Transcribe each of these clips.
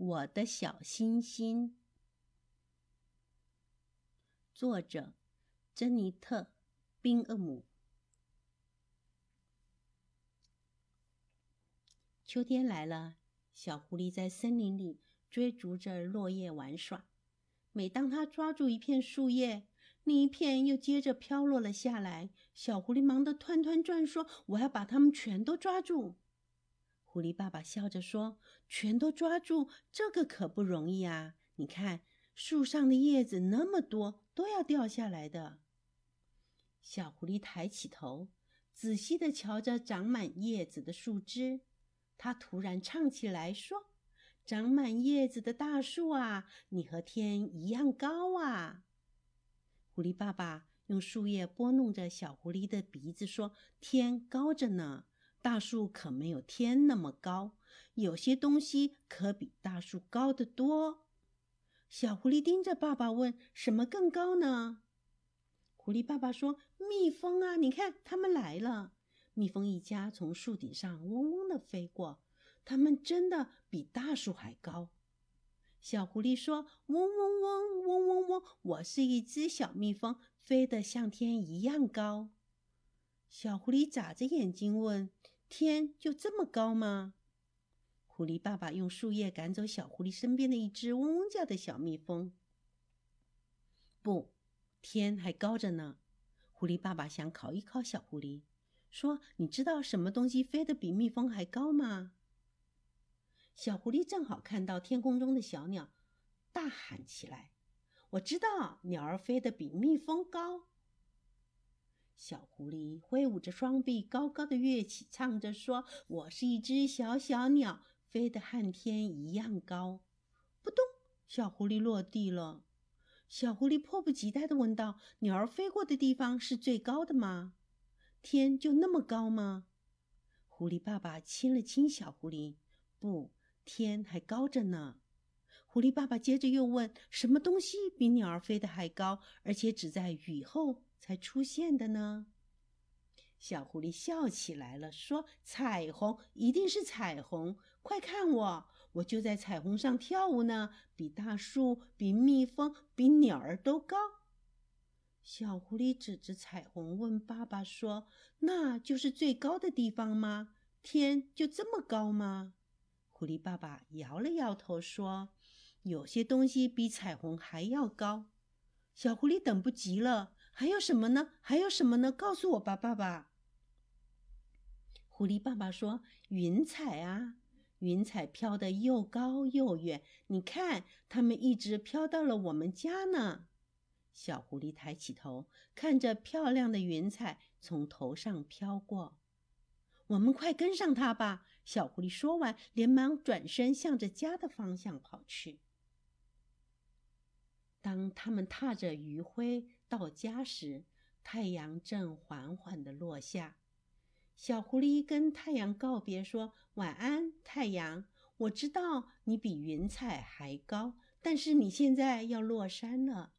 我的小星星，作者珍妮特·宾厄姆。秋天来了，小狐狸在森林里追逐着落叶玩耍。每当它抓住一片树叶，另一片又接着飘落了下来。小狐狸忙得团团转，说：“我要把它们全都抓住。”狐狸爸爸笑着说：“全都抓住，这个可不容易啊！你看，树上的叶子那么多，都要掉下来的。”小狐狸抬起头，仔细地瞧着长满叶子的树枝，它突然唱起来说：“长满叶子的大树啊，你和天一样高啊！”狐狸爸爸用树叶拨弄着小狐狸的鼻子说：“天高着呢。”大树可没有天那么高，有些东西可比大树高得多。小狐狸盯着爸爸问：“什么更高呢？”狐狸爸爸说：“蜜蜂啊，你看，它们来了。”蜜蜂一家从树顶上嗡嗡地飞过，它们真的比大树还高。小狐狸说：“嗡嗡嗡，嗡嗡嗡，我是一只小蜜蜂，飞得像天一样高。”小狐狸眨着眼睛问：“天就这么高吗？”狐狸爸爸用树叶赶走小狐狸身边的一只嗡嗡叫的小蜜蜂。不，天还高着呢。狐狸爸爸想考一考小狐狸，说：“你知道什么东西飞得比蜜蜂还高吗？”小狐狸正好看到天空中的小鸟，大喊起来：“我知道，鸟儿飞得比蜜蜂高。”小狐狸挥舞着双臂，高高的跃起，唱着说：“我是一只小小鸟，飞得和天一样高。”扑通，小狐狸落地了。小狐狸迫不及待地问道：“鸟儿飞过的地方是最高的吗？天就那么高吗？”狐狸爸爸亲了亲小狐狸：“不，天还高着呢。”狐狸爸爸接着又问：“什么东西比鸟儿飞得还高，而且只在雨后？”才出现的呢。小狐狸笑起来了，说：“彩虹一定是彩虹，快看我，我就在彩虹上跳舞呢，比大树、比蜜蜂、比鸟儿都高。”小狐狸指着彩虹问爸爸说：“那就是最高的地方吗？天就这么高吗？”狐狸爸爸摇了摇头说：“有些东西比彩虹还要高。”小狐狸等不及了。还有什么呢？还有什么呢？告诉我吧，爸爸。狐狸爸爸说：“云彩啊，云彩飘得又高又远，你看，它们一直飘到了我们家呢。”小狐狸抬起头，看着漂亮的云彩从头上飘过。我们快跟上它吧！小狐狸说完，连忙转身向着家的方向跑去。当他们踏着余晖到家时，太阳正缓缓地落下。小狐狸跟太阳告别，说：“晚安，太阳。我知道你比云彩还高，但是你现在要落山了。”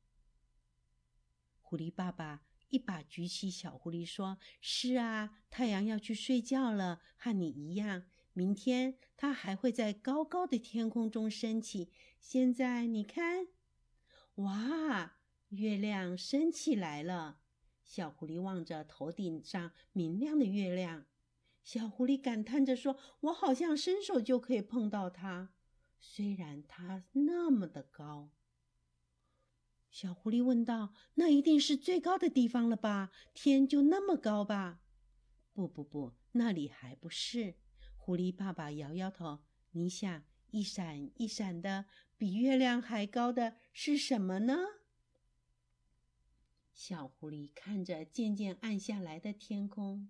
狐狸爸爸一把举起小狐狸，说：“是啊，太阳要去睡觉了，和你一样。明天它还会在高高的天空中升起。现在你看。”哇，月亮升起来了！小狐狸望着头顶上明亮的月亮，小狐狸感叹着说：“我好像伸手就可以碰到它，虽然它那么的高。”小狐狸问道：“那一定是最高的地方了吧？天就那么高吧？”“不不不，那里还不是。”狐狸爸爸摇摇头：“你想，一闪一闪的。”比月亮还高的是什么呢？小狐狸看着渐渐暗下来的天空，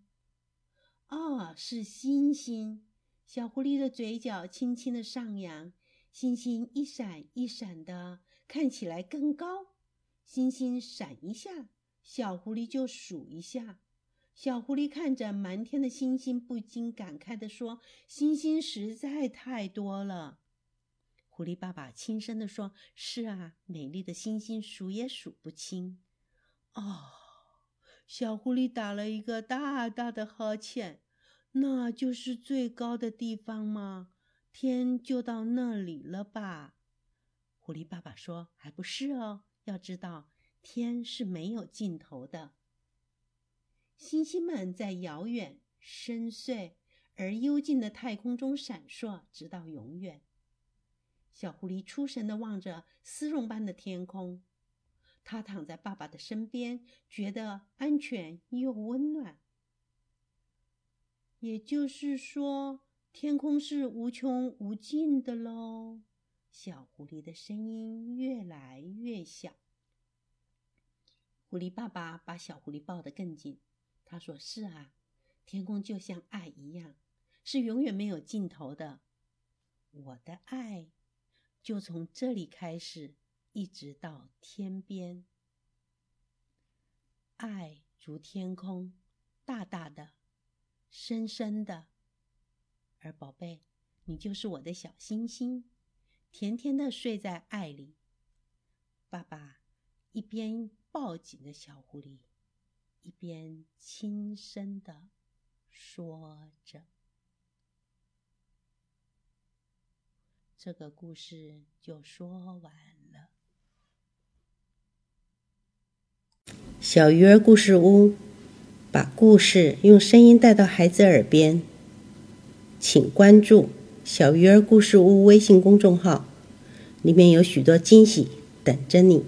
哦，是星星。小狐狸的嘴角轻轻的上扬，星星一闪一闪的，看起来更高。星星闪一下，小狐狸就数一下。小狐狸看着满天的星星，不禁感慨的说：“星星实在太多了。”狐狸爸爸轻声地说：“是啊，美丽的星星数也数不清。”哦，小狐狸打了一个大大的哈欠。那就是最高的地方吗？天就到那里了吧？狐狸爸爸说：“还不是哦，要知道天是没有尽头的。星星们在遥远、深邃而幽静的太空中闪烁，直到永远。”小狐狸出神的望着丝绒般的天空，它躺在爸爸的身边，觉得安全又温暖。也就是说。天空是无穷无尽的喽。小狐狸的声音越来越小。狐狸爸爸把小狐狸抱得更紧。他说：“是啊，天空就像爱一样，是永远没有尽头的。我的爱就从这里开始，一直到天边。爱如天空，大大的，深深的。”而宝贝，你就是我的小星星，甜甜的睡在爱里。爸爸一边抱紧着小狐狸，一边轻声的说着。这个故事就说完了。小鱼儿故事屋，把故事用声音带到孩子耳边。请关注“小鱼儿故事屋”微信公众号，里面有许多惊喜等着你。